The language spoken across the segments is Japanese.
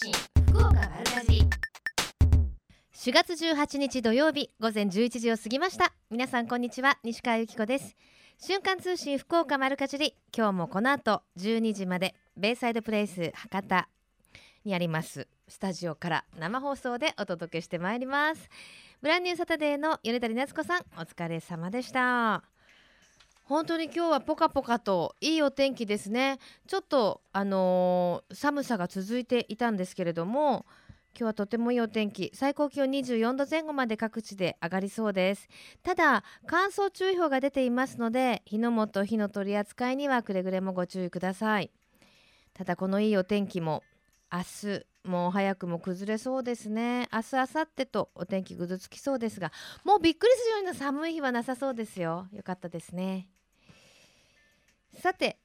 信福岡丸かじり4月18日土曜日午前11時を過ぎました。皆さんこんにちは。西川由紀子です。瞬間通信福岡丸かじり。今日もこの後12時までベイサイドプレイス博多にありますスタジオから生放送でお届けしてまいります。ブランニューサタデーの米谷夏子さんお疲れ様でした。本当に今日はポカポカといいお天気ですね。ちょっとあのー寒さが続いていたんですけれども今日はとてもいいお天気。最高気温24度前後まで各地で上がりそうです。ただ乾燥注意報が出ていますので火の元火の取り扱いにはくれぐれもご注意ください。ただこのいいお天気も明日もう早くも崩れそうですね。明日明後日とお天気ぐずつきそうですがもうびっくりするような寒い日はなさそうですよ。よかったですね。さて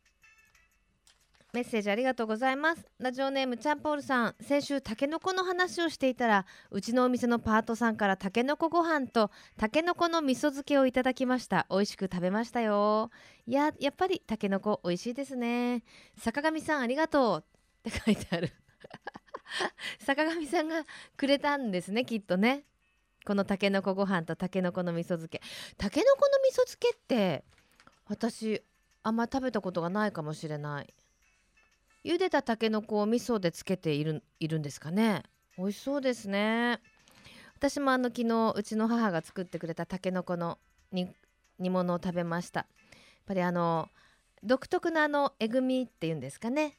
メッセージありがとうございます。ラジオネームちゃんポールさん。先週タケノコの話をしていたらうちのお店のパートさんからタケノコご飯とタケノコの味噌漬けをいただきました。美味しく食べましたよ。いややっぱりタケノコ美味しいですね。坂上さんありがとう。って書いてある。坂上さんがくれたんですねきっとね。このたけのこご飯とたけのこの味噌漬け。たけのこの味噌漬けって私あんま食べたことがないかもしれない。茹でたたけのこを味噌でつけているいるんですかね。美味しそうですね。私もあの昨日うちの母が作ってくれたたけのこの煮煮物を食べました。やっぱりあの独特なあのえぐみっていうんですかね。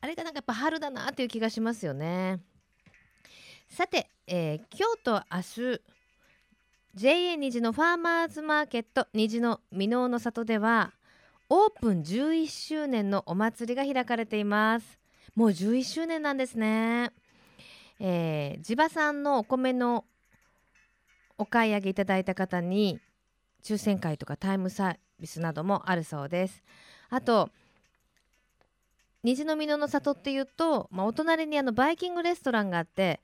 あれがなんかやっぱ春だなっていう気がしますよね。さて、えー今日と明日 JA 虹のファーマーズマーケット虹の箕面の里ではオープン11周年のお祭りが開かれています。もう11周年なんですね、えー地場産のお米のお買い上げいただいた方に抽選会とかタイムサービスなどもあるそうです。あと虹の箕面の里っていうと、まあ、お隣にあのバイキングレストランがあって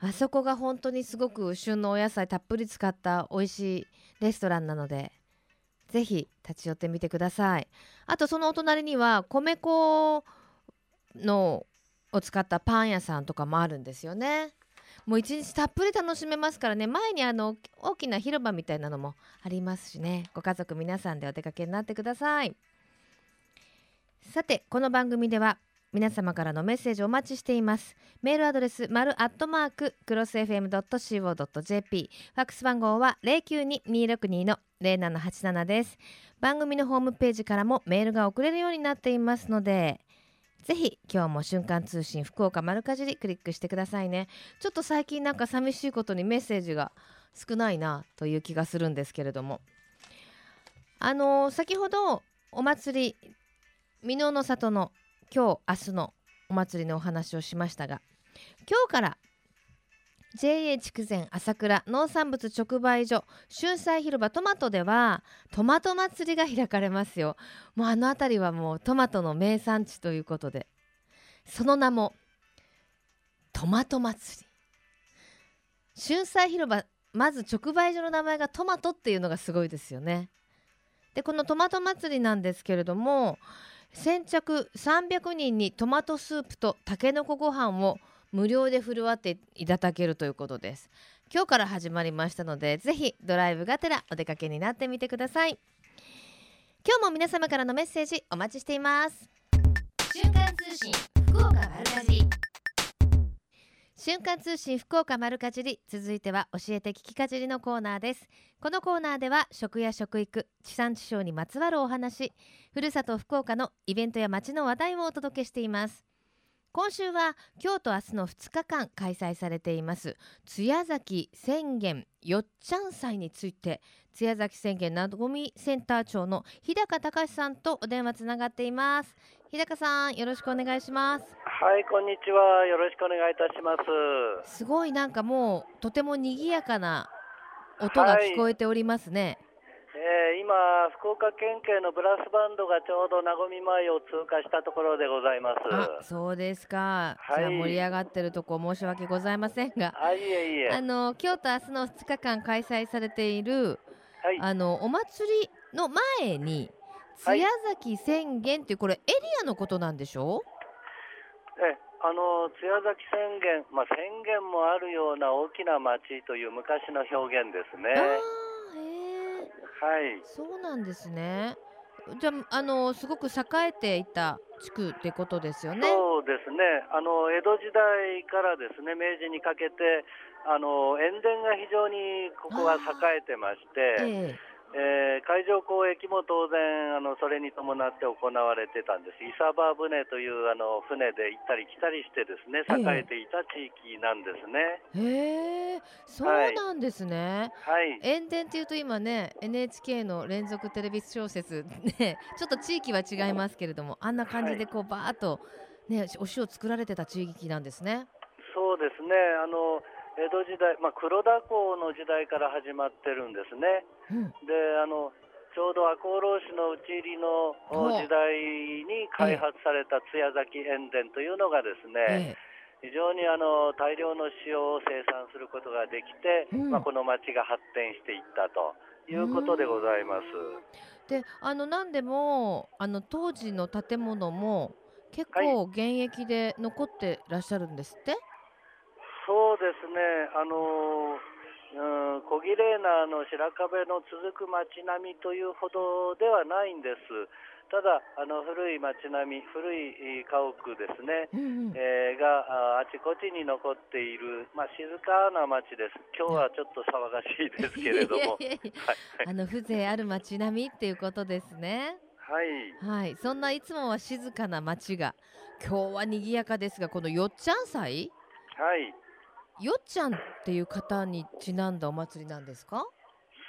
あそこが本当にすごく旬のお野菜たっぷり使った美味しいレストランなのでぜひ立ち寄ってみてください。あとそのお隣には米粉のを使ったパン屋さんとかもあるんですよね。もう一日たっぷり楽しめますからね。前にあの大きな広場みたいなのもありますしね。ご家族皆さんでお出かけになってください。さてこの番組では皆様からのメッセージお待ちしています。メールアドレス丸アットマーククロス FM.co.jp ファックス番号は092-262の0787です。番組のホームページからもメールが送れるようになっていますのでぜひ今日も瞬間通信福岡丸かじりクリックしてくださいね。ちょっと最近なんか寂しいことにメッセージが少ないなという気がするんですけれども。あのー先ほどお祭り箕面の里の今日明日のお祭りのお話をしましたが今日から JA 筑前朝倉農産物直売所春菜広場トマトではトマト祭りが開かれますよ。もうあの辺りはもうトマトの名産地ということで。その名もトマト祭り。春菜広場まず直売所の名前がトマトっていうのがすごいですよね。でこのトマト祭りなんですけれども先着300人にトマトスープとたけのこご飯を無料で振る舞っていただけるということです。今日から始まりましたのでぜひドライブがてらお出かけになってみてください。今日も皆様からのメッセージお待ちしています。瞬間通信福岡丸かじり瞬間通信福岡丸かじり続いては教えて聞きかじりのコーナーです。このコーナーでは食や食育地産地消にまつわるお話ふるさと福岡のイベントや街の話題をお届けしています。今週は今日と明日の2日間開催されています津屋崎宣言よっちゃん祭について津屋崎宣言なごみセンター長の日高隆さんとお電話つながっています日高さんよろしくお願いしますはい、こんにちは。よろしくお願いいたします。すごいなんかもうとても賑やかな音が聞こえておりますね。えー今、福岡県警のブラスバンドがちょうど名古屋前を通過したところでございます。あ、そうですか。はいじゃあ盛り上がってるとこ申し訳ございませんが、あ、いえいえ。あの今日と明日の2日間開催されているはい、あのお祭りの前に津はい屋崎宣言っていうこれエリアのことなんでしょ？えあの津屋崎宣言、まあ、宣言もあるような大きな町という昔の表現ですね。はい、そうなんですね。じゃああのすごく栄えていた地区ってことですよね。そうですね。あの江戸時代からですね明治にかけてあの塩田が非常にここは栄えてまして、ええ。えー海上交易も当然あのそれに伴って行われてたんです。イサバ船というあの船で行ったり来たりしてですね栄えていた地域なんですね。へえそうなんですね、はい、塩田っていうと今ね NHK の連続テレビ小説ね ちょっと地域は違いますけれどもあんな感じでこうバーッとねお塩作られてた地域なんですね。そうですね。あの江戸時代、まあ黒田港の時代から始まってるんですね。うん、で、あのちょうど赤穂浪士の討ち入りの時代に開発された津屋崎塩田というのがですね、え非常にあの大量の塩を生産することができて、うんまあこの町が発展していったということでございます。えであのなんでもあの当時の建物も結構現役で残ってらっしゃるんですって、そうですね。あのうん、小綺麗なあの白壁の続く街並みというほどではないんです。ただあの古い街並み、古いえー家屋ですね。うんうん。えーがああちこちに残っている、まあ、静かな町です。今日はちょっと騒がしいですけれども、あの風情ある街並みっていうことですね。はい、はい、そんないつもは静かな街が今日は賑やかですがこのよっちゃん祭？はい、よっちゃんっていう方にちなんだお祭りなんですか？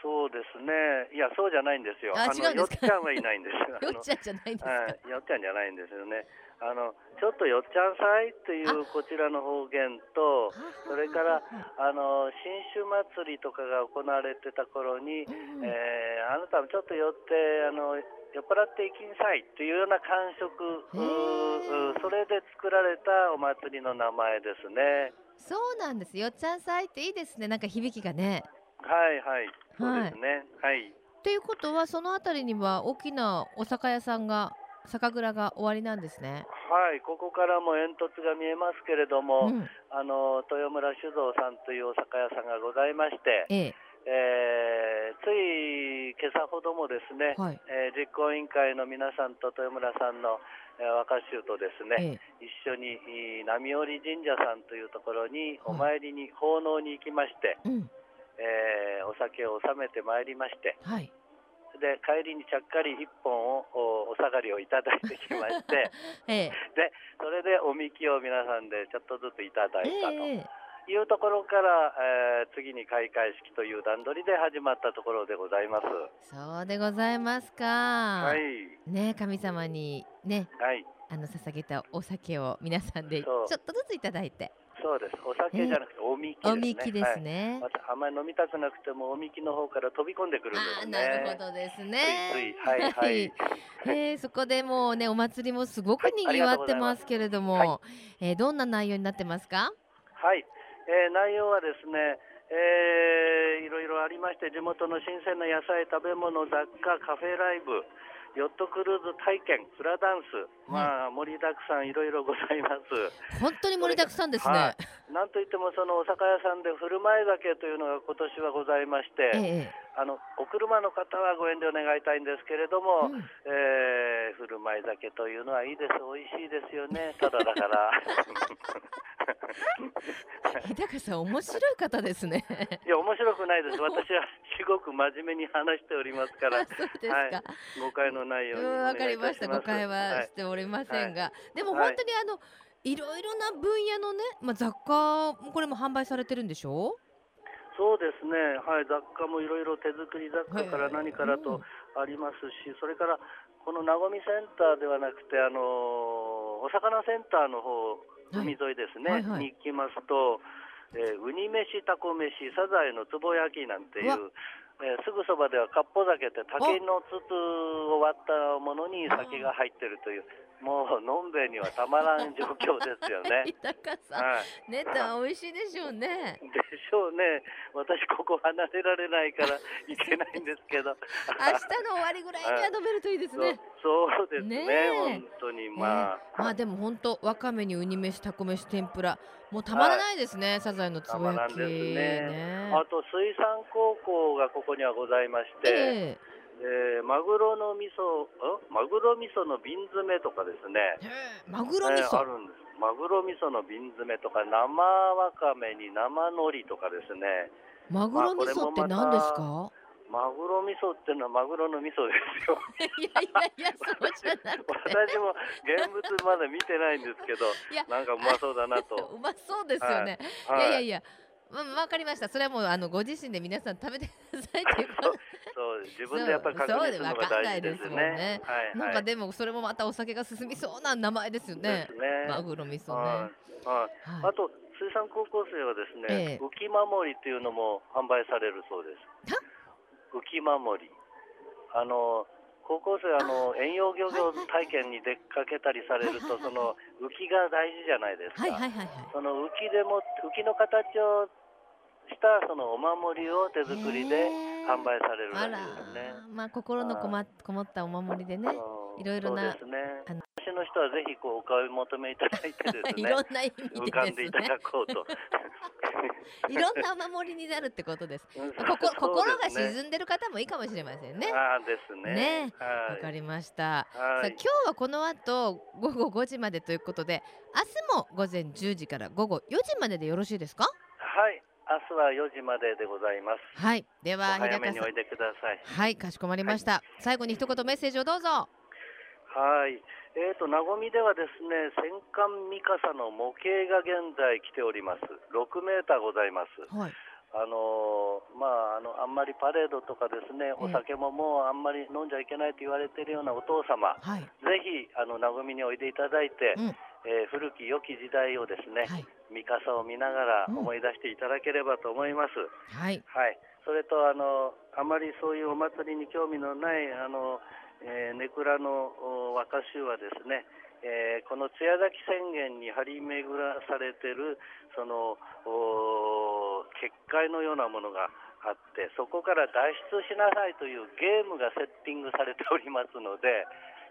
そうですね。いや、そうじゃないんですよ。あの違うんよっちゃんはいないんです。よっちゃんじゃないんですか、はい、よっちゃんじゃないんですよね。あのちょっとよっちゃん祭というこちらの方言と、それからあの新酒祭りとかが行われてた頃に、うんうんえーあなたもちょっと寄ってあの酔っ払っていきんさいというような感触それで作られたお祭りの名前ですね。そうなんですよっちゃん祭っていいですねなんか響きがねはいはい、そうですね。はい。ということはその辺りには大きなお酒屋さんが酒蔵が終わりなんですね。はい、ここからも煙突が見えますけれども、うん、あの豊村酒造さんというお酒屋さんがございまして、ええ。えーつい今朝ほどもですね、はい。えー実行委員会の皆さんと豊村さんの、えー若衆とですね、ええ。一緒にい波織神社さんというところにお参りに、奉納に行きまして、うんえーお酒を納めてまいりましてはいで帰りにちゃっかり一本をおお下がりをいただいてきまして ええでそれでおみきを皆さんでちょっとずついただいたと。ええいうところから、えー次に開会式という段取りで始まったところでございます。そうでございますか。はい、ね神様にねはい、あの捧げたお酒を皆さんでちょっとずついただいてそうです。お酒じゃなくておみきですね。おみきですね。はい。あんまり飲みたくなくてもおみきの方から飛び込んでくるんですね。なるほどですね。ついはいはいえーそこでもうねお祭りもすごくはいにぎわってますけれども、はいえーどんな内容になってますか？はい、えー内容はですね、えーいろいろありまして地元の新鮮な野菜食べ物雑貨カフェライブヨットクルーズ体験フラダンス、まあ盛りだくさんいろいろございます。本当に盛りだくさんですね。はい、なんといってもそのお酒屋さんで振る舞い酒というのが今年はございまして、ええあのお車の方はご遠慮願いたいんですけれども、うん。えー振る舞い酒というのはいいです。美味しいですよね。ただだから。日高さん面白い方ですね。いや面白くないです。私はすごく真面目に話しておりますから。そうですか。はい。誤解のないようにうんわかりました。お願いいたします誤解ははいしておりませんが、でもはい本当にあの、い、ろいろな分野のね、まあ雑貨これも販売されてるんでしょ？そうですね、はい、雑貨もいろいろ手作り雑貨から何からとありますし、それからこのなごみセンターではなくて、あのお魚センターの方海沿いですね、はいはい。に行きますと、えーウニ飯、タコ飯、サザエのつぼ焼きなんていうえーすぐそばではかっぽ酒って竹の筒を割ったものに酒が入ってるという、もうのんべえにはたまらん状況ですよね。日高さん、はいネタ美味しいでしょうね。でしょうね、私、ここ離れられないからいけないんですけど、明日の終わりぐらいには飲めるといいですね。そうそうですねね本当にまあ、えーまあでも本当わかめにウニ飯タコ飯天ぷらもうたまらないですね、サザエのつぼ焼きたまらんですねねあと水産高校がここにはございまして、ええーマグロの味噌んマグロ味噌の瓶詰めとかですね。マグロ味噌、えーあるんです。マグロ味噌の瓶詰めとか生わかめに生海苔とかですね。マグロ味噌って何ですか、マグロ味噌っていうのはマグロの味噌ですよ。いやいやいやそうじゃなくて。私も現物まだ見てないんですけどなんかうまそうだなと。うまそうですよね、い、はいやいやいやまわかりました。それはもうあのご自身で皆さん食べてくださいっていうこと。そう自分でやっぱり確認するのが大事ですね。ですはいはい。なんかでもそれもまたお酒が進みそうな名前ですよねね。マグロ味噌ね、はいはい。はい。あと水産高校生はですね、ええ。浮き守りっていうのも販売されるそうです。は？浮き守り。あの高校生あの遠洋漁業体験に出かけたりされると、その浮きが大事じゃないですか。はいはいはいはい。その浮きでも浮きの形をしたそのお守りを手作りで販売されるらしいですね。まあ心のこまこもったお守りでねうん。いろいろなそうですね。あの。私の人はぜひこうお買い求めいただいてです いねろんな意味浮かんでいただこうと。いろんなお守りになるってことです。うんここ心が沈んでる方もいいかもしれませんね。ああですね。ね。はい。わかりました。はい。さあ今日はこの後午後5時までということで明日も午前10時から午後4時まででよろしいですか？はい。明日は4時まででございます。はい。でおは日早めにおいでください。はい。かしこまりました、最後に一言メッセージをどうぞ。はい。えーと、なごみではですね、戦艦三笠の模型が現在来ております。6メーターございます。はい。あのーまあ、あの、あんまりパレードとかですね、お酒ももうあんまり飲んじゃいけないと言われているようなお父様、はい。ぜひ、あの、なごみにおいでいただいて、うんえー古き良き時代をですね、はい。三笠を見ながらうん。思い出していただければと思います。はい。はい、それとあのあまりそういうお祭りに興味のないあの、えー、ネクラのお和歌集はですね、えーこの艶崎宣言に張り巡らされてるそのお結界のようなものがあってそこから脱出しなさいというゲームがセッティングされておりますので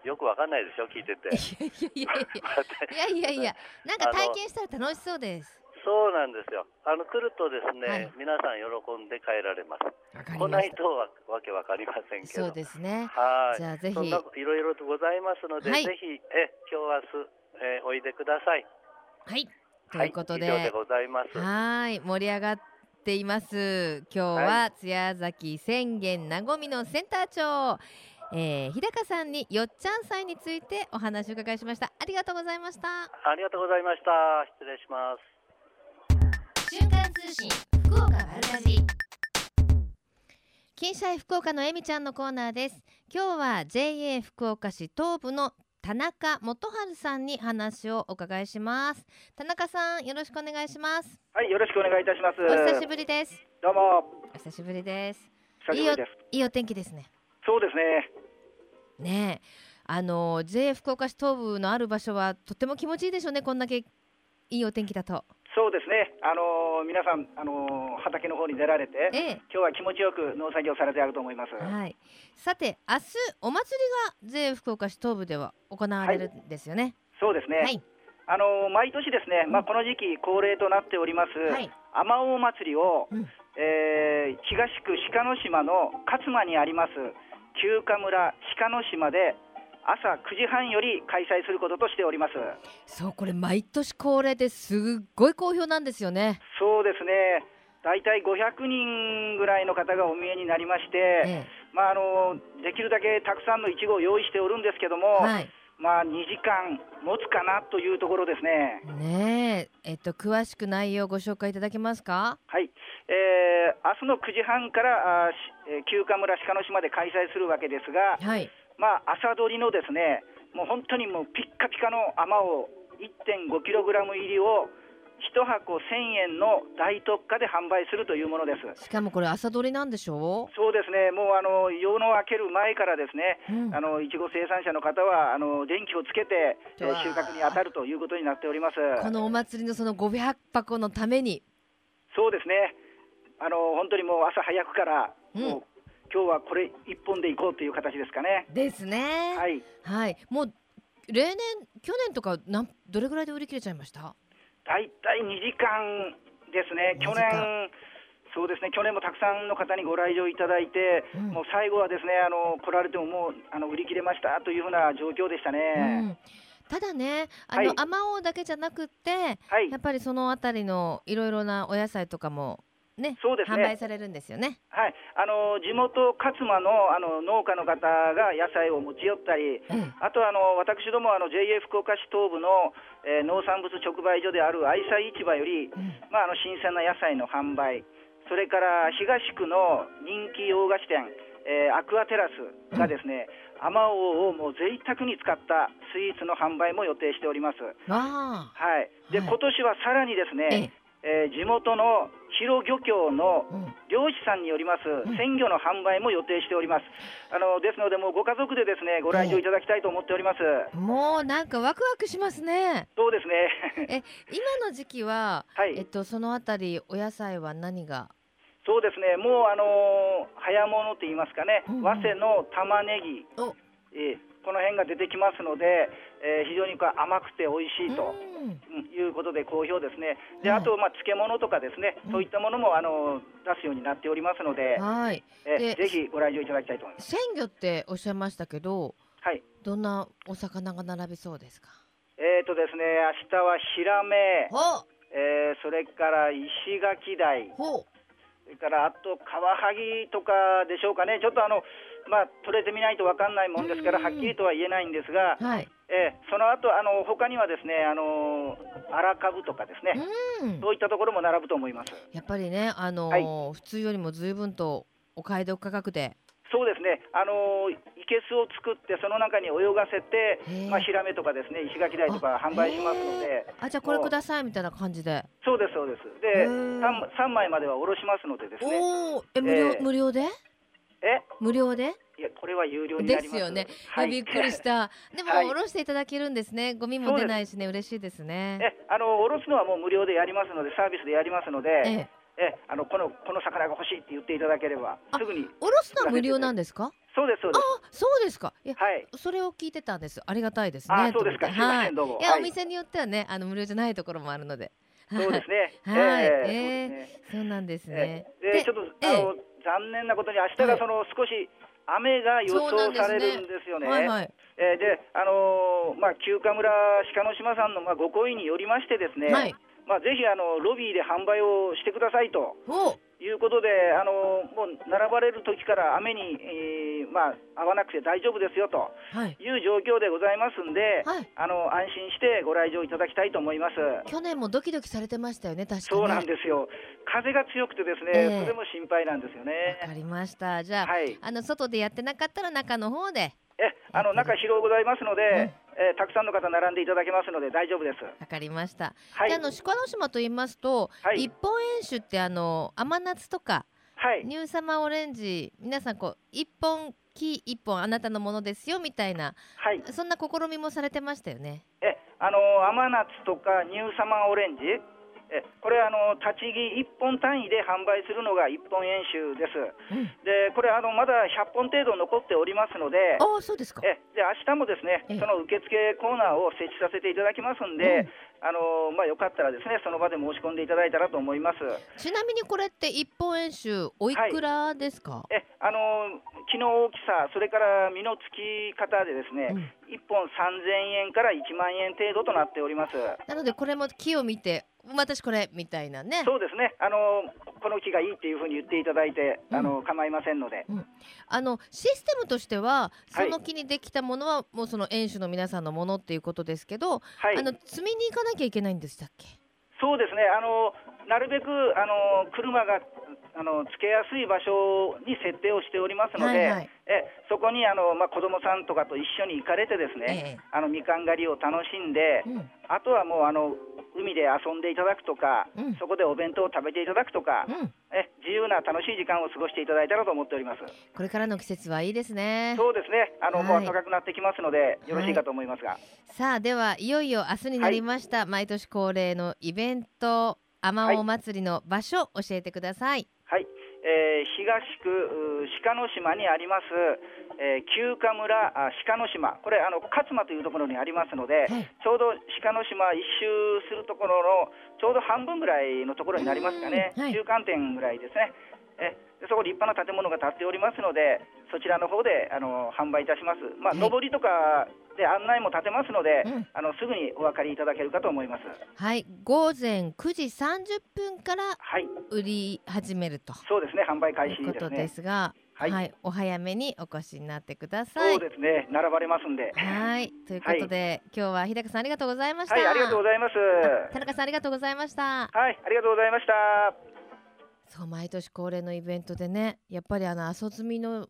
よくわかんないでしょ聞いてて。いやいやいやいや。いやいや なんか体験したら楽しそうです。そうなんですよ。あの来るとですね、はい。皆さん喜んで帰られます。来ないとはわけわかりませんけど。そうですね。はい。じゃあぜひ。いろいろとございますので、はい。ぜひえ今日明日、えーおいでください。はい。とはい。いうことで、以上でございます。はい。盛り上がっています。今日はは艶崎宣言なごみのセンター長、えー、日高さんによっちゃん祭についてお話を伺いしましたありがとうございましたありがとうございました。失礼します。瞬間通信福岡丸かじり金シャイ福岡のえみちゃんのコーナーです今日は JA 福岡市東部の田中元春さんに話をお伺いします田中さんよろしくお願いしますはい、よろしくお願いいたします。お久しぶりですどうも、お久しぶりです久しぶりです。いいお天気ですねそうですね。ね。えあの JA 福岡市東部のある場所はとっても気持ちいいでしょうねこんだけいいお天気だと。そうですね。あのー皆さん、あのー畑の方に出られて、ええ。今日は気持ちよく農作業されてあると思います。はい。さて明日お祭りが JA 福岡市東部では行われるんですよね。そうですね。はい。あのー毎年ですね、まあこの時期恒例となっております、はい。あまおう祭りを、うん。えー東区鹿の島の勝間にあります旧家村鹿の島で朝9時半より開催することとしております。そうこれ毎年恒例ですっごい好評なんですよねそうですね。大体500人ぐらいの方がお見えになりまして、えまあ、あのできるだけたくさんのいちごを用意しておるんですけどえも、はいまあ、2時間持つかなというところですね。ねええっと詳しく内容をご紹介いただけますか？はい、えー明日の9時半からあえー旧家村鹿の島で開催するわけですが、はい。まあ、朝取りのですねもう本当にもうピッカピカのあまおう1.5キログラム入りを1箱1000円の大特価で販売するというものです。しかもこれ朝取りなんでしょそうですね、もうあの夜の明ける前からですね、うん。あのいちご生産者の方はあの電気をつけて、え収穫に当たるということになっております。このお祭りのその500箱のために。そうですね、あの本当にもう朝早くから、うんもう今日はこれ一本でいこうという形ですかね。ですね。はい。はい。もう例年去年とかなんどれぐらいで売り切れちゃいました？だいたい2時間ですね。2去年。そうですね去年もたくさんの方にご来場いただいて、うんもう最後はですねあの来られてももうあの売り切れましたというふうな状況でしたうね。ん。ただね、あの、はいアマオだけじゃなくって、はいやっぱりそのあたりのいろいろなお野菜とかもね、そうですね。販売されるんですよね。はい、あの地元勝間のあの農家の方が野菜を持ち寄ったり、ええあとあの私どもあの JA 福岡市東部の、えー農産物直売所である愛妻市場より、うん。まあ、あの新鮮な野菜の販売、それから東区の人気洋菓子店、えーアクアテラスがですね、あまおうをもう贅沢に使ったスイーツの販売も予定しております。はい、で、はい。今年はさらにですね、えー地元の広漁協のうん漁師さんによりますん鮮魚の販売も予定しております。あのですので、もうご家族でですねご来場いただきたいと思っております。もうなんかワクワクしますね。そうですね。え、今の時期は、はいえっとそのあたりお野菜は何が？そうですね。もうあのー早物と言いますかね、うんうん早生の玉ねぎ、お、えーこの辺が出てきますので、えー非常にこう甘くて美味しいと。いうことで好評ですね。で、はいあとまあ漬物とかですね、うんそういったものもあの出すようになっておりますので、はい。えでぜひご来場いただきたいと思います。鮮魚っておっしゃいましたけど、はい。どんなお魚が並びそうですか？えーとですね、明日はヒラメ、ほえーそれから石垣鯛、ほそれからあとカワハギとかでしょうかね、ちょっとあの、まあ、取れてみないと分かんないもんですから、うんはっきりとは言えないんですが、はい。えーその後あの他にはですね、あの荒株とかですね、うん。そういったところも並ぶと思います。やっぱりね、あのー普通よりも随分とお買い得価格で。そうですね、あのいけすを作って、その中に泳がせてまあ、ヒラメとかですね、石垣鯛とか販売しますので、あ、じゃあこれくださいみたいな感じで。そうです、そうです。へで、ー 3, 枚まではおろしますのでですね、おお、え無料、えー無料で？え？無料で？いや、これは有料になりますですよね。はいびっくりした。でも、はいおろしていただけるんですね。ゴミも出ないしね、嬉しいですね。えあのおろすのはもう無料でやりますので、サービスでやりますので、ええ、えあのこのこの魚が欲しいって言っていただければ、あすぐに、おろすのは無料なんですか？そうです、そうであ、そうですか。いやす。、はい、それを聞いてたんです。ありがたいですね。あそうですかすいませんはい。どうもいや、はいお店によってはね、あの無料じゃないところもあるので。そうですね。はいえええそうなんですねですね。。で、ちょっと、ええあの残念なことに、明日がその、少し雨が予想されるんですよね。はいはい。えーで、あのーまあ、休暇村鹿の島さんの、まあ、ご好意によりましてですね、はい。まあ、ぜひあのロビーで販売をしてくださいとお、いうことで、あのもう並ばれる時から雨に、えーまあ、合わなくて大丈夫ですよとはい。いう状況でございますんで、はい。あの安心してご来場いただきたいと思います。去年もドキドキされてましたよね、確かに。そうなんですよ。風が強くてですね、ええそれも心配なんですよね。わかりました。じゃあ、はい。あの外でやってなかったら中の方で。え、あの中広ございますので、うんえーたくさんの方並んでいただけますので大丈夫です。わかりました。はいで、あ。の鹿の島と言いますと、はい一本円酒ってあの甘夏とかはい。ニューサマーオレンジ皆さんこう一本木一本あなたのものですよみたいなはい。そんな試みもされてましたよね。え、あの甘夏とかニューサマーオレンジ、え、これあの立ち木一本単位で販売するのが一本円酒です。うん、で、これあのまだ100本程度残っておりますので。ああそうですか。えで明日もですねええその受付コーナーを設置させていただきますんで、あのまあ、よかったらですねその場で申し込んでいただいたらと思います。ちなみにこれって一本円酒おいくらですか？えあの木の大きさ、それから実のつき方でですね、うん1本3000円から1万円程度となっております。なのでこれも木を見て私これみたいなね。そうですね。あの、この木がいいっていうふうに言っていただいて、うん。あの構いませんので、あのシステムとしてははい。その木にできたものはもうその園主の皆さんのものっていうことですけど、はい。あの積みに行かなきゃいけないんでしたっけ？そうですね。あの、なるべくあの車があのつけやすい場所に設定をしておりますので、はいはい。えそこにあの、まあ、子どもさんとかと一緒に行かれて、ですね、えあのみかん狩りを楽しんで、えうん。あとはもうあの海で遊んでいただくとか、うん。そこでお弁当を食べていただくとか、うん、え自由な楽しい時間を過ごしていただいたらと思っております。これからの季節はいいですね。そうですね、あの、はい。もう暖かくなってきますので、よろしいかと思いますが。さあではいよいよ明日になりました、毎年恒例のイベントあまおう祭りの場所教えてください。はい、えー東区う鹿の島にあります、えー、旧華村あ鹿の島、これあの勝間というところにありますので、はいちょうど鹿の島一周するところのちょうど半分ぐらいのところになりますかね、うんはい中間点ぐらいですね。えでそこ立派な建物が建っておりますので、そちらの方であの販売いたします。まあ、はい。上りとかで案内も立てますので、うん。あのすぐにお分かりいただけるかと思います。はい。午前9時30分からはい、売り始めると。そうですね、販売い開始うことでですがはい。はい、お早めにお越しになってください。そうですね、並ばれますんで。はい。ということで、今日は日高さんありがとうございました、はい、ありがとうございます。田中さんありがとうございました。はい、ありがとうございました。そう毎年恒例のイベントでねやっぱりあの阿蘇摘みの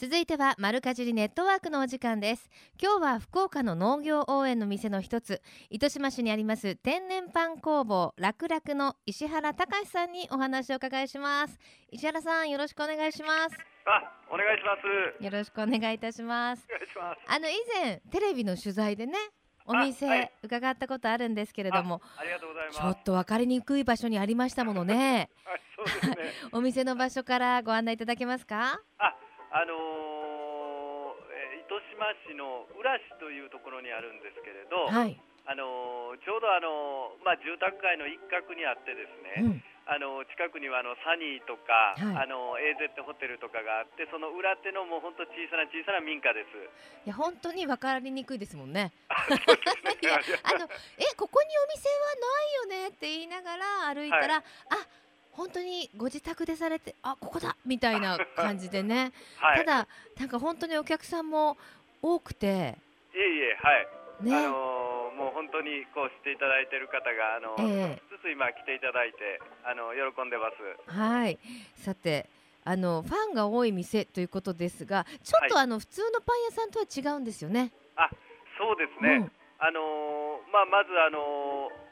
続いては丸かじりネットワークのお時間です今日は福岡の農業応援の店の一つ糸島市にあります天然パン工房楽々の石原隆さんにお話をお伺いします石原さんよろしくお願いしますあ、お願いします。よろしくお願いいたしますお願いします。あの以前テレビの取材でねお店、あはい伺ったことあるんですけれどもありがとうございます。ちょっと分かりにくい場所にありましたものね はい、そうですね。お店の場所からご案内いただけますか？あ、あのーえー糸島市の浦市というところにあるんですけれど、はい、あのーちょうどあのーまあ住宅街の一角にあってですね、うん、あのー近くにはあのサニーとか、はい。あのー AZ ホテルとかがあって、その裏手のもう本当小さな小さな民家です。いや本当に分かりにくいですもんね。あのえここにお店はないよねって言いながら歩いたら、あ本当にご自宅でされてあここだみたいな感じでね、はい。ただなんか本当にお客さんも多くていえいえ、はい。ね、あのーもう本当にこうしていただいている方があの、ええ少しずつ今来ていただいてあの喜んでます。はいさてあのファンが多い店ということですがちょっとはあの、普通のパン屋さんとは違うんですよね。そうですね。うんあのーまあまずあのー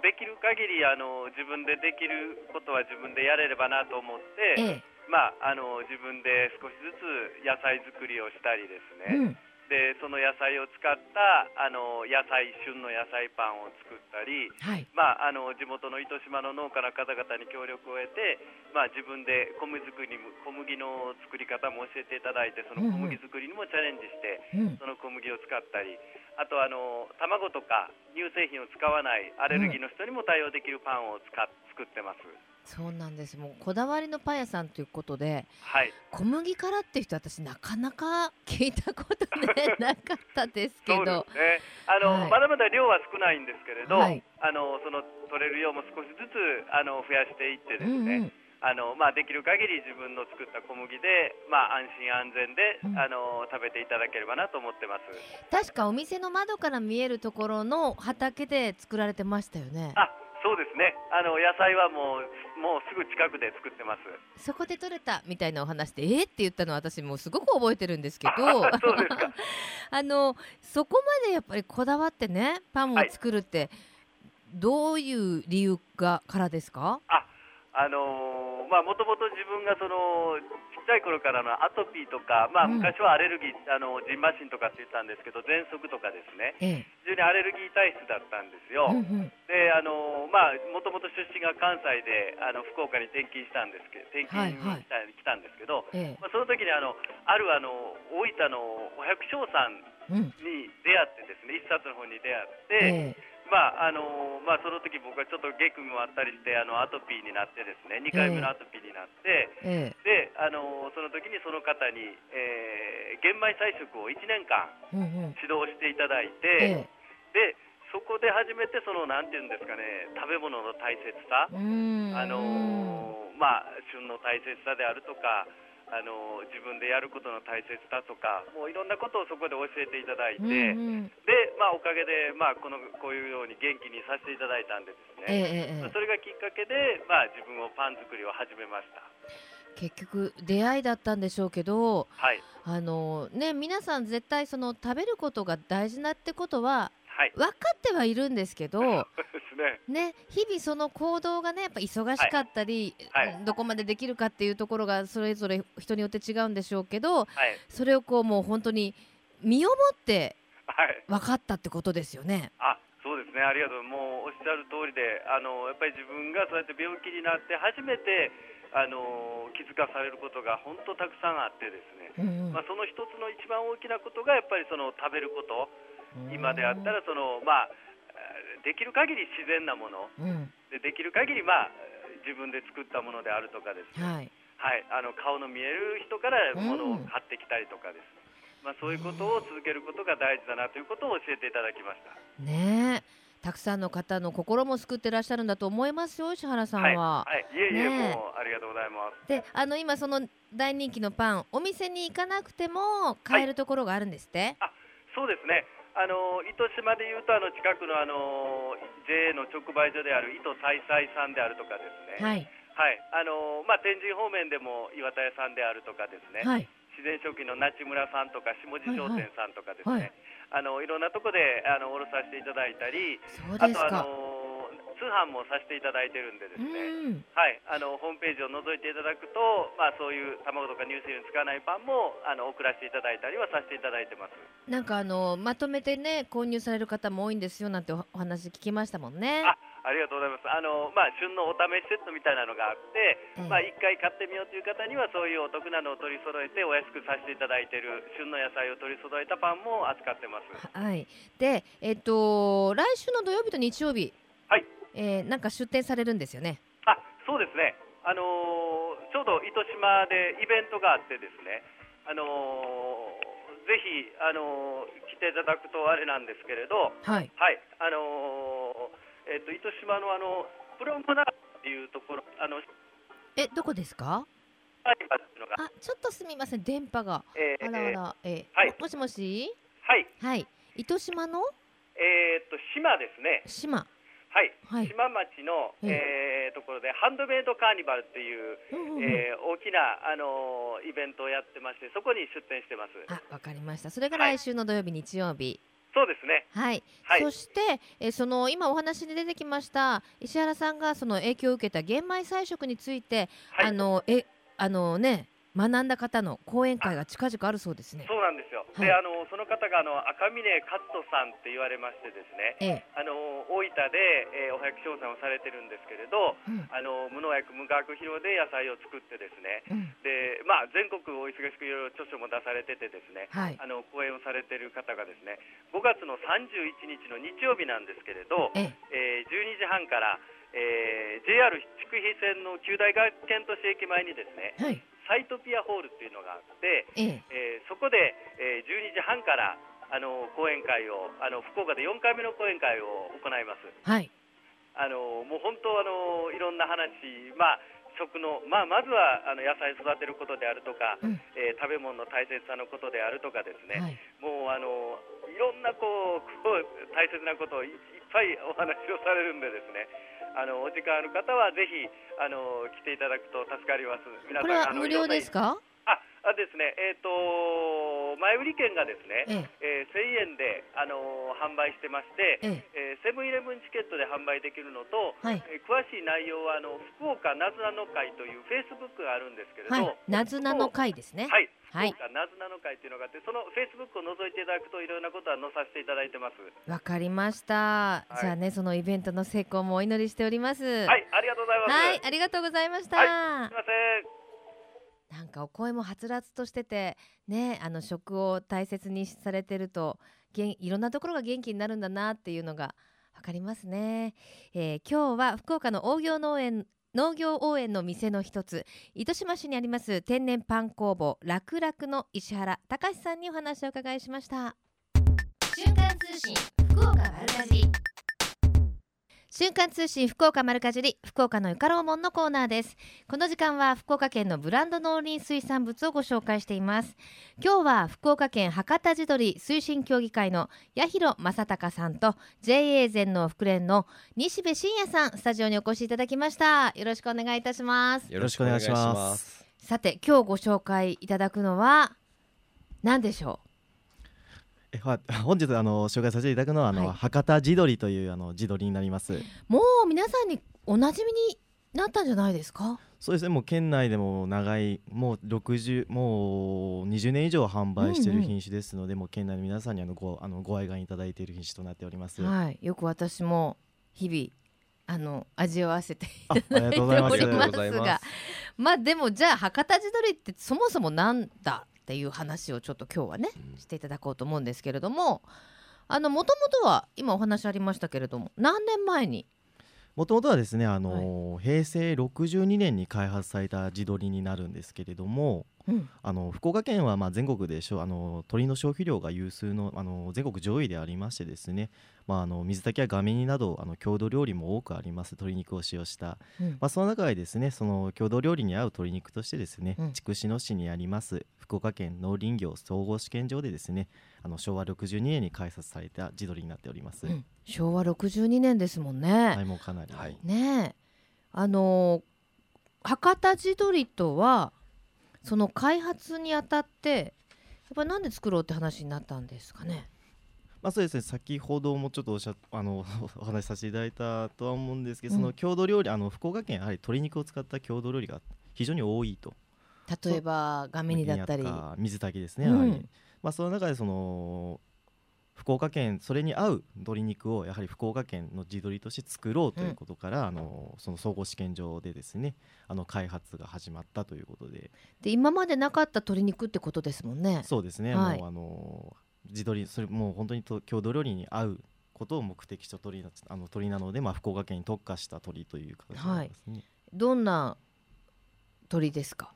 できる限りあのー自分でできることは自分でやれればなと思って、えまああのー自分で少しずつ野菜作りをしたりですえ、うね。ん、でその野菜を使ったあのー野菜旬の野菜パンを作ったり。はい、まあ、あの地元の糸島の農家の方々に協力を得て、まあ、自分で小麦作りも小麦の作り方も教えていただいてその小麦作りにもチャレンジして、うん、その小麦を使ったりあとあの卵とか乳製品を使わないアレルギーの人にも対応できるパンを使っ作ってます。そうなんです。もうこだわりのパン屋さんということで、はい。小麦からっていう人私なかなか聞いたことね なかったですけど。ね。あの、はい。まだまだ量は少ないんですけれど、はい。あのその取れる量も少しずつあの増やしていってですね、うんうん、あのまあ、できる限り自分の作った小麦で、まあ、安心安全で、うんあの食べていただければなと思ってます。確かお店の窓から見えるところの畑で作られてましたよね。あそうですねあの野菜はもうもうすぐ近くで作ってます。そこで取れたみたいなお話でえー、って言ったのは私もうすごく覚えてるんですけど そうですか あのそこまでやっぱりこだわってねパンを作るって、どういう理由がからですか？あのまあもともと自分がそのちっちゃい頃からのアトピーとか、まあ、うん。昔はアレルギー、あのジンマシンとかって言ったんですけど喘息とかですね。ええ。非常にアレルギー体質だったんですよ。うんうん。であのまあもともと出身が関西であの福岡に転勤したんですけど転勤にはいはい来た,、んですけど、えまあ、その時にあのあるあの大分のお百姓さんえうん。に出会ってですね一冊の本に出会って、ええまああのまあ、その時僕はちょっとゲクもあったりしてあのアトピーになってですね2回目のアトピーになって、えであのその時にその方に、えー玄米菜食を1年間指導していただいて、ええ。でそこで初めてそのなんていうんですかね食べ物の大切さ、うーん。あのまあ、旬の大切さであるとかあの自分でやることの大切さとかもういろんなことをそこで教えていただいて、うんうん。で、まあ、おかげで、まあ、このこういうように元気にさせていただいたんでですね、ええそれがきっかけで、まあ、自分をパン作りを始めました。結局出会いだったんでしょうけどはい。あのね皆さん絶対その食べることが大事なってことははい。分かってはいるんですけど すね。ね日々その行動がねやっぱ忙しかったり、はい。はい。どこまでできるかっていうところがそれぞれ人によって違うんでしょうけどはい。それをこうもう本当に身をもってはい。分かったってことですよね。あそうですね、ありがとう、もうおっしゃる通りで、あのやっぱり自分がそうやって病気になって、初めてあの気づかされることが本当たくさんあってですね、うんうん。まあ、その一つの一番大きなことが、やっぱりその食べること、今であったらその、まあ、えーできる限り自然なもの、うん。でできる限りまあ自分で作ったものであるとかです。ね、はい。はい、あの顔の見える人からものをうん。買ってきたりとかです、まあ、そういうことを続けることが大事だなということを教えていただきました。ねえ。たくさんの方の心も救ってらっしゃるんだと思いますよ石原さんは。はい、はい、いえいえ、ねえ。もうありがとうございます。であの今その大人気のパンお店に行かなくても買えるところがあるんですって、そうですね。あの糸島でいうとあの近くのあの JA の直売所である糸さいさんであるとかですね。はいはい。あのまあ天神方面でも岩田屋さんであるとかですね。はい自然食品の那智村さんとか下地商店さんとかですね。はいはいあのいろんなとこであのおろさせていただいたり、そうあとあですか。の通販もさせていただいてるんでですうね。んはい、あのホームページを覗いていただくと、まあ、そういう卵とか乳製品に使わないパンもあの送らせていただいたりはさせていただいてます。なんかあのまとめてね購入される方も多いんですよなんておお話聞きましたもんね。あありがとうございます。あのまあ旬のお試しセットみたいなのがあって、ええまあ一回買ってみようという方にはそういうお得なのを取り揃えてお安くさせていただいている旬の野菜を取り揃えたパンも扱ってます。はい。でえっと来週の土曜日と日曜日、はい。えー、なんか出店されるんですよね。あ、そうですね。あのーちょうど糸島でイベントがあってですね。あのーぜひあのー来ていただくとあれなんですけれど、はい。はい、あのーえっ、と糸島のあのプロムナードっていうところ、あのえどこですか？あちょっとすみません電波がえーあらあらえーはいももしもし？はい、はい糸島の？えっ、と島ですね。島はい、はい。島町の、えーところでハンドメイドカーニバルっていう、うんうんうんえー大きなあのーイベントをやってまして、そこに出店してます。あわかりました。それがはい来週の土曜日日曜日。そうですね。はい。はいそして、えーその今お話に出てきました石原さんがその影響を受けた玄米菜食について、はい、あのえあのね学んだ方の講演会が近々あるそうですね。そうなんですよ。はいで、あのその方があの赤嶺勝人さんって言われましてですね。ええあの大分で、えーお百姓さんをされてるんですけれど、うんあの無農薬無化学肥料で野菜を作ってですね。うんで、まあ全国お忙しくいろいろ著書も出されててですね。はいあの講演をされてる方がですね、5月の31日の日曜日なんですけれど、ええーえ12時半から、えー JR 筑肥線の九大学研都市駅前にですね、はいサイトピアホールっていうのがあって、えええーそこで、えー12時半からあの講演会をあの福岡で4回目の講演会を行います。はいあのもう本当あのいろんな話、まあ食のまあまずはあの野菜育てることであるとか、うんえー食べ物の大切さのことであるとかですね。はいもうあのいろんなこう大切なことをいいっぱいお話をされるんでですね。あのお時間ある方はぜひあの来ていただくと助かります。皆これは無料ですか？あ、あですね、えっ、と前売り券がですね、えええー1000円であのー販売してまして、えええーセブンイレブンチケットで販売できるのと、はいえー詳しい内容はあの福岡なずなの会というフェイスブックがあるんですけれど、はいなずなの会ですね。はい、はいなずなの会というのがあって、そのフェイスブックを覗いていただくといろんなことは載させていただいてます。わかりました。はいじゃあねそのイベントの成功もお祈りしております。ははい、ありがとうございます。はいありがとうございました。はすみません。なんかお声もはつらつとしててねあの食を大切にされてるといろんなところが元気になるんだなっていうのがわかりますね、えー今日は福岡の農業農園農業応援の店の一つ糸島市にあります天然パン工房楽々の石原隆さんにお話を伺いしました。瞬間通信福岡丸かじり瞬間通信福岡丸かじり福岡のゆかろうもんのコーナーです。この時間は福岡県のブランド農林水産物をご紹介しています。今日は福岡県博多地鶏推進協議会の八広正隆さんと JA 全農福連の西部真也さんスタジオにお越しいただきました。よろしくお願いいたします。よろしくお願いします。さて今日ご紹介いただくのは何でしょえは 本日あの紹介させていただくのはあの、はい博多地鶏というあの地鶏になります。うもう皆さんにおなじみになったんじゃないですか？そうですねもう県内でも長いもう60もう20年以上販売していうんうんる品種ですので、もう県内の皆さんにあのごあのご愛願いただいている品種となっております。はい、よく私も日々あの味わわせていあありがとうございます。おりますがまあでもじゃあ博多地鶏ってそもそもなんだっていう話をちょっと今日はねしていただこうと思うんですけれどもあのもともとは今お話ありましたけれども何年前に？もともとはですねあの、平成62年に開発された地鶏になるんですけれども、うん。あの福岡県はまあ全国でしょあの鶏の消費量が有数のあの全国上位でありましてですね、まあ、あの水炊きやガメ煮などあの郷土料理も多くあります鶏肉を使用した、うん。まあ、その中でですねその郷土料理に合う鶏肉としてですね、うん。筑紫野市にあります福岡県農林業総合試験場でですねあの昭和62年に開発された地鶏になっております。うん。昭和62年ですもんね。はいもうかなり、はい。ねえ。あの博多地鶏とはその開発にあたってやっぱりなんで作ろうって話になったんですかね？まあそうですね先ほどもちょっとおっしゃあの お話しさせていただいたとは思うんですけど、うんその郷土料理あの福岡県やはり鶏肉を使った郷土料理が非常に多いと例えば画面にだったり。水炊きですね、うんまあその中でその福岡県それに合う鶏肉をやはり福岡県の地鶏として作ろうということから、あのその総合試験場でですねあの開発が始まったということでで今までなかった鶏肉ってことですもんね。そうですね、はいもうあの地鶏それもう本当にと郷土料理に合うことを目的と鳥なあの鳥なので、まあ、福岡県に特化した鳥という形になりますね。どんな鳥ですか？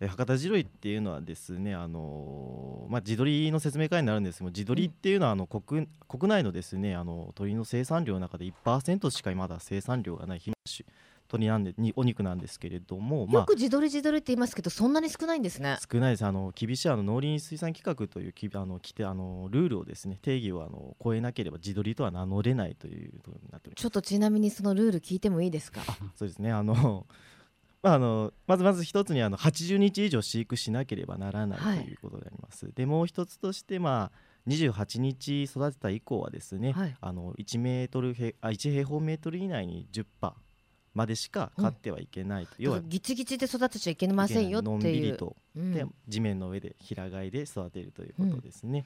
え博多地鶏っていうのはですね、あのまあ、地鶏の説明会になるんですけど地鶏っていうのはあの国国内のですねあの鶏の生産量の中で1%しかまだ生産量がない品種鶏なんでにお肉なんですけれども、まあ、よく地鶏地鶏って言いますけどそんなに少ないんですね。少ないですあの厳しいあの農林水産規格というきあの規定あのルールをですね定義をあの超えなければ地鶏とは名乗れないということになっておりますちょっとちなみにそのルール聞いてもいいですか？そうですねあのまあ、あのまずまず一つにあの80日以上飼育しなければならないはいということであります。でもう一つとして、まあ、28日育てた以降はですね、はいあの1メートルへあ1平方メートル以内に10羽までしか飼ってはいけないと、要はだからギチギチで育てちゃいけませんよってのんびいう。りと、うんで地面の上で平飼いで育てるということですね。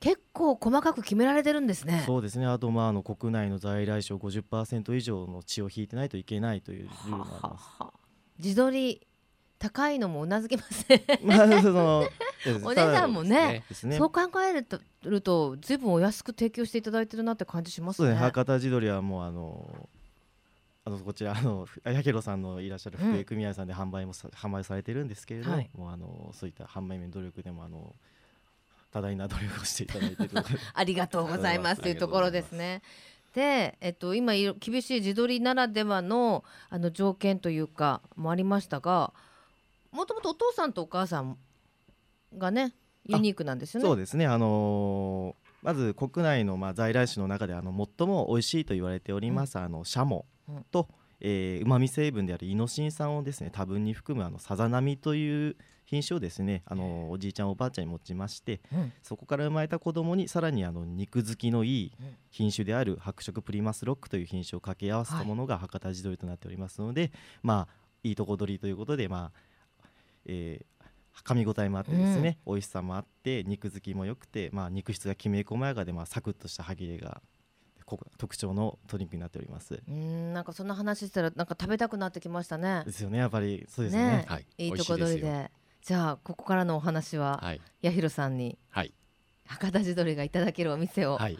結構細かく決められてるんですね。そうですねあと、まあ、あの国内の在来種を50%以上の血を引いてないといけないというルールもあります。はは地鶏高いのもうなずけません。まあその お値段もねね。そう考えるとるとずいぶんお安く提供していただいてるなって感じしますね。そうですね博多地鶏はもうあのあのこちらあのやけろさんのいらっしゃる福井組合さんで販売もさ、販売されてるんですけれども、はい。もうあのそういった販売面努力でもあの多大な努力をしていただいて いる ありがとうございます。というところですね。で、えっと、今厳しい地鶏ならではのあの条件というかもありましたがもともとお父さんとお母さんがねユニークなんですよね。そうですね。あのーまず国内のまあ在来種の中であの最も美味しいと言われております、あのシャモとうまみ成分であるイノシン酸をですね多分に含むあのさざ波という品種をですねあのおじいちゃんおばあちゃんに持ちまして、うん。そこから生まれた子供にさらにあの肉付きのいい品種である白色プリマスロックという品種を掛け合わせたものが博多地鶏となっておりますので、まあいいとこ取りということでまあ、えー噛み応えもあってですね、美味しさもあって肉付きも良くて、まあ、肉質がきめ細やかで、まあ、サクッとした歯切れがこ特徴の鶏肉になっております。うーんなんかそんな話したらなんか食べたくなってきましたね。で。すよねやっぱりそうですね。ね。はい。いいとこ取りで。じゃあここからのお話は、はい。八尋さんにはい。博多地鶏がいただけるお店をはい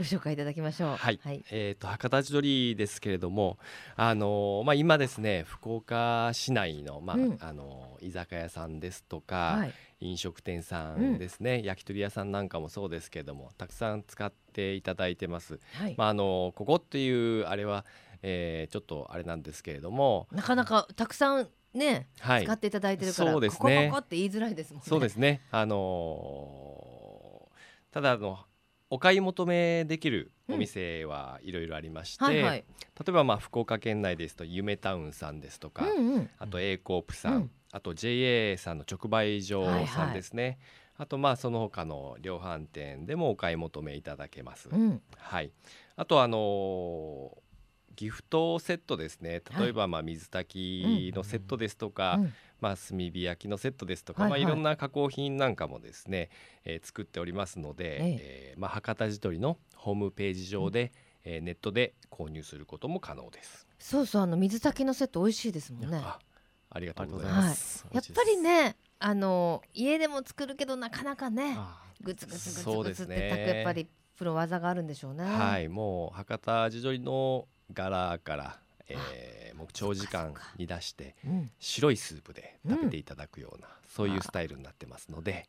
ご紹介いただきましょう。はい。はい、えー、と博多地鶏ですけれども、あのーまあ、今ですね福岡市内の,、まあうん。あのー居酒屋さんですとか、はい。飲食店さんですね、焼き鳥屋さんなんかもそうですけれどもたくさん使っていただいてます。はい。まあ、あのーここっていうあれは、えーちょっとあれなんですけれども、なかなかたくさんね、はい。使っていただいてるからそうですね。ここここって言いづらいですもんね。そうですね。あのーただあのお買い求めできるお店はいろいろありまして、はいはい。例えばまあ福岡県内ですと夢タウンさんですとか、うんうん。あと A コープさん、うん。あと JA さんの直売所さんですね、あとまあその他の量販店でもお買い求めいただけます。うん。はい、あとあのーギフトセットですね。例えばまあ水炊きのセットですとか、うんまあ、炭火焼きのセットですとか、はいはいいまあ、いろんな加工品なんかもですね、えー作っておりますので、ええ。ーまあ、博多地鶏のホームページ上で、えーネットで購入することも可能です。そうそうあの水炊きのセット美味しいですもんね。あありがとうございま。ますす。やっぱりねあの家でも作るけどなかなかねあグツグツグツグツって炊くやっぱりプロ技があるんでしょうね。はい、もう博多地鶏の柄から、えーもう長時間煮出してうん。白いスープで食べていただくような、そういうスタイルになってますので、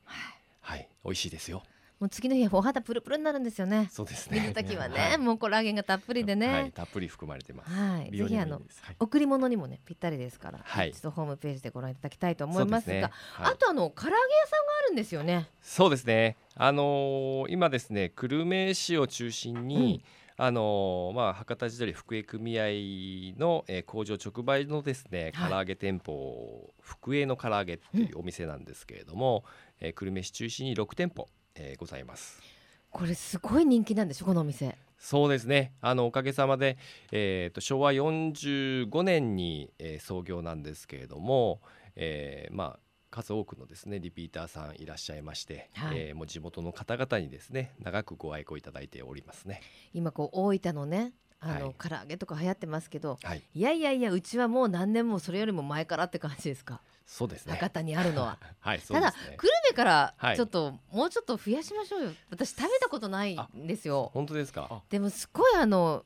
はい、美味しいですよ。もう次の日お肌プルプルになるんですよね。そうですね。水炊きはね、はい。もうコラーゲンがたっぷりでね、はい、たっぷり含まれてます。はい、ぜひあの贈り物にもねぴったりですから、はい。一度ホームページでご覧いただきたいと思いますがすね。はい。あとあの唐揚げ屋さんがあるんですよね。そうですね。あのー今ですね、久留米市を中心に、あのーまあ博多地鶏福江組合の、えー工場直売のですね、はい唐揚げ店舗福江の唐揚げっていうお店なんですけれども、えー久留米市中心に6店舗、えーございます。これすごい人気なんでしょこのお店そうですね。あのおかげさまで、えー、と昭和45年に、えー創業なんですけれども、えーまあ数多くのですねリピーターさんいらっしゃいまして、はいえーもう地元の方々にですね長くご愛顧いただいておりますね。今こう大分のねあの、はい唐揚げとか流行ってますけどはい、いやいやいやうちはもう何年もそれよりも前からって感じですか？そうですね。博多にあるのは はい、そうただ。久留米からはいちょっと、もうちょっと増やしましょうよ私食べたことないんですよ本当ですか？でもすごいあの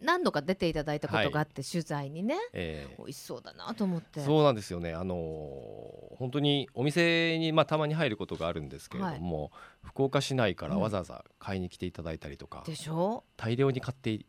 何度か出ていただいたことがあって、取材にね。えー美味しそうだなと思って。そうなんですよね。あのー本当にお店にまあたまに入ることがあるんですけれども、福岡市内からわざわざ買いに来ていただいたりとか、でしょ、大量に買ってい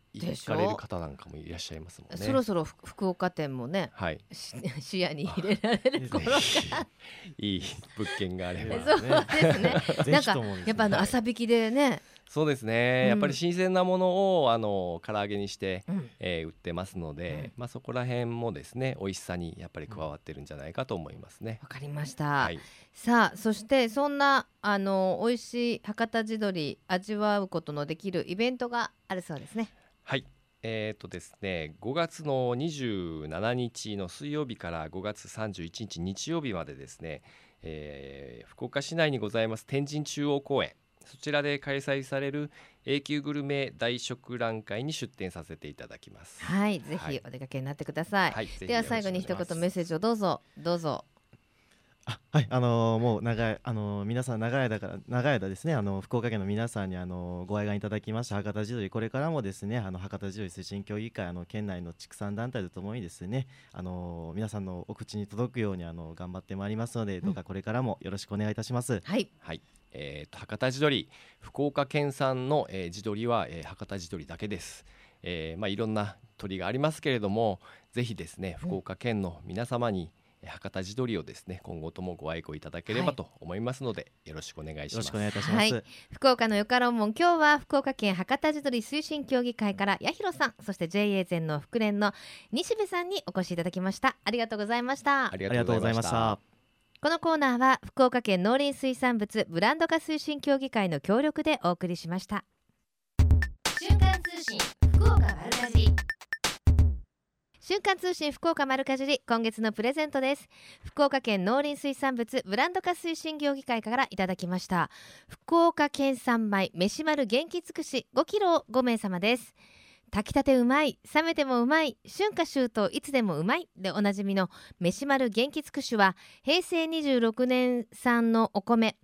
かれる方なんかもいらっしゃいますもんね。そろそろふ福岡店もねはい、し視野に入れられる頃が。いい物件があれば。そうですね。ぜなんかやっぱあの朝引きでね、そうですね、うん。やっぱり新鮮なものをあの唐揚げにして、うん。えー売ってますので、まあそこら辺もですね美味しさにやっぱり加わってるんじゃないかと思いますね。わかりました、はい、さあそしてそんなあの美味しい博多地鶏味わうことのできるイベントがあるそうですね。はい。えーとですね、5月の27日の水曜日から5月31日日曜日までですね、えー福岡市内にございます天神中央公園そちらで開催される永久グルメ大食覧会に出店させていただきます。はいぜはい。ひお出かけになってください、はい、では最後に一言メッセージをどうぞ。どうぞ。あはいあのーもう長いあのー皆さん長い間から長い間ですねあの福岡県の皆さんにあのーご愛願いただきました。博多地鶏これからもですねあの博多地鶏推進協議会あの県内の畜産団体とともにですねあのー皆さんのお口に届くようにあの頑張ってまいりますので、どうかこれからもよろしくお願いいたします。はい。はい、えーと博多地鶏福岡県産の、えー地鶏は、えー博多地鶏だけです、えーまあ、いろんな鶏がありますけれどもぜひですね福岡県の皆様に、えー博多地鶏をですね今後ともご愛顧いただけれはい。ばと思いますので、よろしくお願いします。よろしくお願いいたします。はい。福岡のよかろうもん今日は福岡県博多地鶏推進協議会から八尋さんそして JA 全農福連の西部さんにお越しいただきました。ありがとうございました。ありがとうございました。このコーナーは福岡県農林水産物ブランド化推進協議会の協力でお送りしました。瞬間通信福岡丸かじり。瞬間通信福岡丸かじり今月のプレゼントです。福岡県農林水産物ブランド化推進協議会からいただきました。福岡県産米飯丸元気尽くし5キロを5名様です炊きたてうまい冷めてもうまい春夏秋冬いつでもうまいでおなじみの飯丸元気つくしは平成26年産のお米、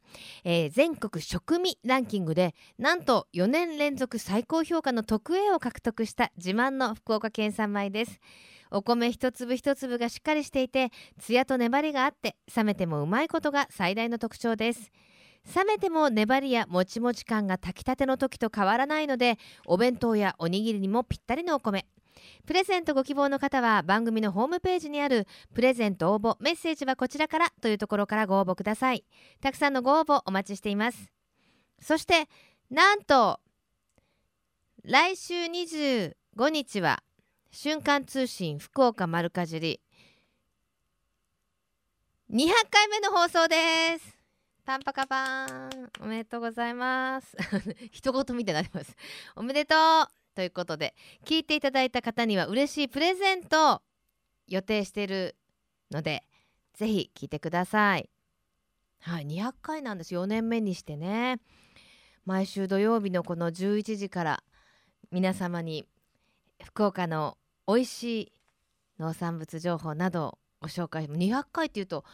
えー全国食味ランキングでなんと4年連続最高評価の特 A を獲得した自慢の福岡県産米です。お米一粒一粒がしっかりしていてツヤと粘りがあって冷めてもうまいことが最大の特徴です。冷めても粘りやもちもち感が炊きたての時と変わらないのでお弁当やおにぎりにもぴったりのお米。プレゼントご希望の方は番組のホームページにあるプレゼント応募メッセージはこちらからというところからご応募ください。たくさんのご応募お待ちしています。そしてなんと来週25日は瞬間通信福岡丸かじり。200回目の放送です。パンパカパン。おめでとうございます。一言みたいになります。おめでとう。ということで聞いていただいた方には嬉しいプレゼントを予定しているのでぜひ聞いてください。はい200回なんです。4年目にしてね。毎週土曜日のこの11時から皆様に福岡の美味しい農産物情報などをご紹介。200回っていうと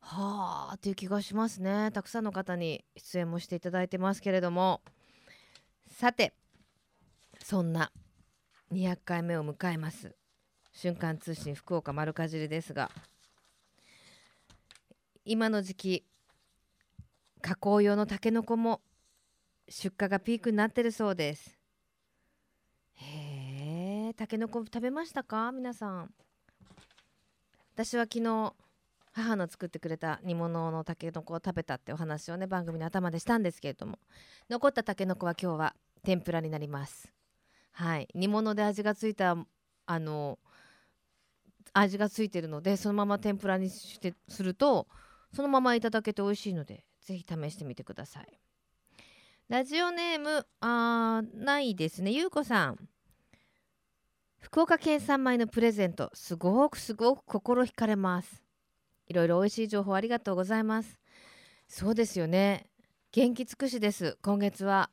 はあという気がしますね。たくさんの方に出演もしていただいてますけれども。さてそんな200回目を迎えます。瞬間通信福岡丸かじりですが今の時期加工用のタケノコも出荷がピークになってるそうです。へえタケノコ食べましたか？皆さん。私は昨日母の作ってくれた煮物のたけのこを食べたってお話をね番組の頭でしたんですけれども残ったたけのこは今日は天ぷらになります。はい。煮物で味がついたあの味がついてるのでそのまま天ぷらにしてするとそのままいただけて美味しいのでぜひ試してみてください。ラジオネームあーないですね。ゆうこさん。福岡県産米のプレゼントすごくすごく心惹かれます。いろいろ美味しい情報ありがとうございます。そうですよね。元気尽くしです。今月は。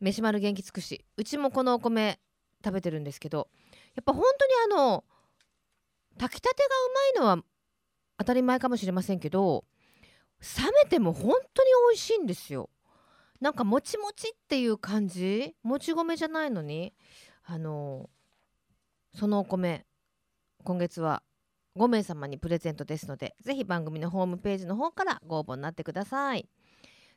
飯丸元気尽くし。うちもこのお米食べてるんですけどやっぱ本当にあの炊きたてがうまいのは当たり前かもしれませんけど冷めても本当に美味しいんですよ。なんかもちもちっていう感じもち米じゃないのにあのそのお米今月は5名様にプレゼントですのでぜひ番組のホームページの方からご応募になってください。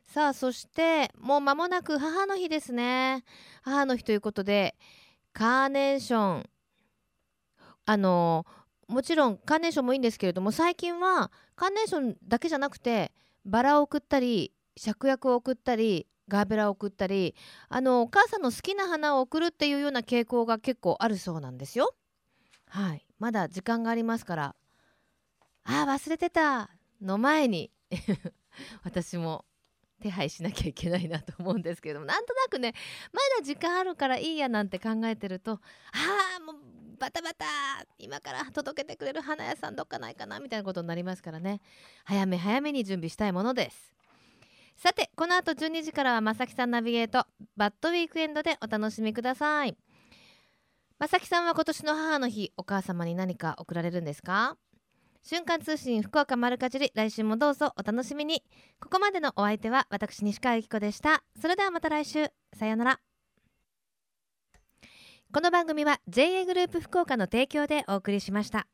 さあそしてもう間もなく母の日ですね。母の日ということでカーネーション。あのもちろんカーネーションもいいんですけれども最近はカーネーションだけじゃなくてバラを送ったり芍薬を送ったりガーベラを送ったりあのお母さんの好きな花を送るっていうような傾向が結構あるそうなんですよ。はい。まだ時間がありますから。あ忘れてた。の前に。私も手配しなきゃいけないなと思うんですけれども。なんとなくねまだ時間あるからいいやなんて考えてるとああもうバタバタ。今から届けてくれる花屋さんどっかないかなみたいなことになりますからね。早め早めに準備したいものです。さてこの後12時からはまさきさんナビゲート。バッドウィークエンドでお楽しみください。まさきさんは今年の母の日お母様に何か贈られるんですか？瞬間通信福岡丸かじり来週もどうぞお楽しみに。ここまでのお相手は私西川由紀子でした。それではまた来週。さようなら。この番組は JA グループ福岡の提供でお送りしました。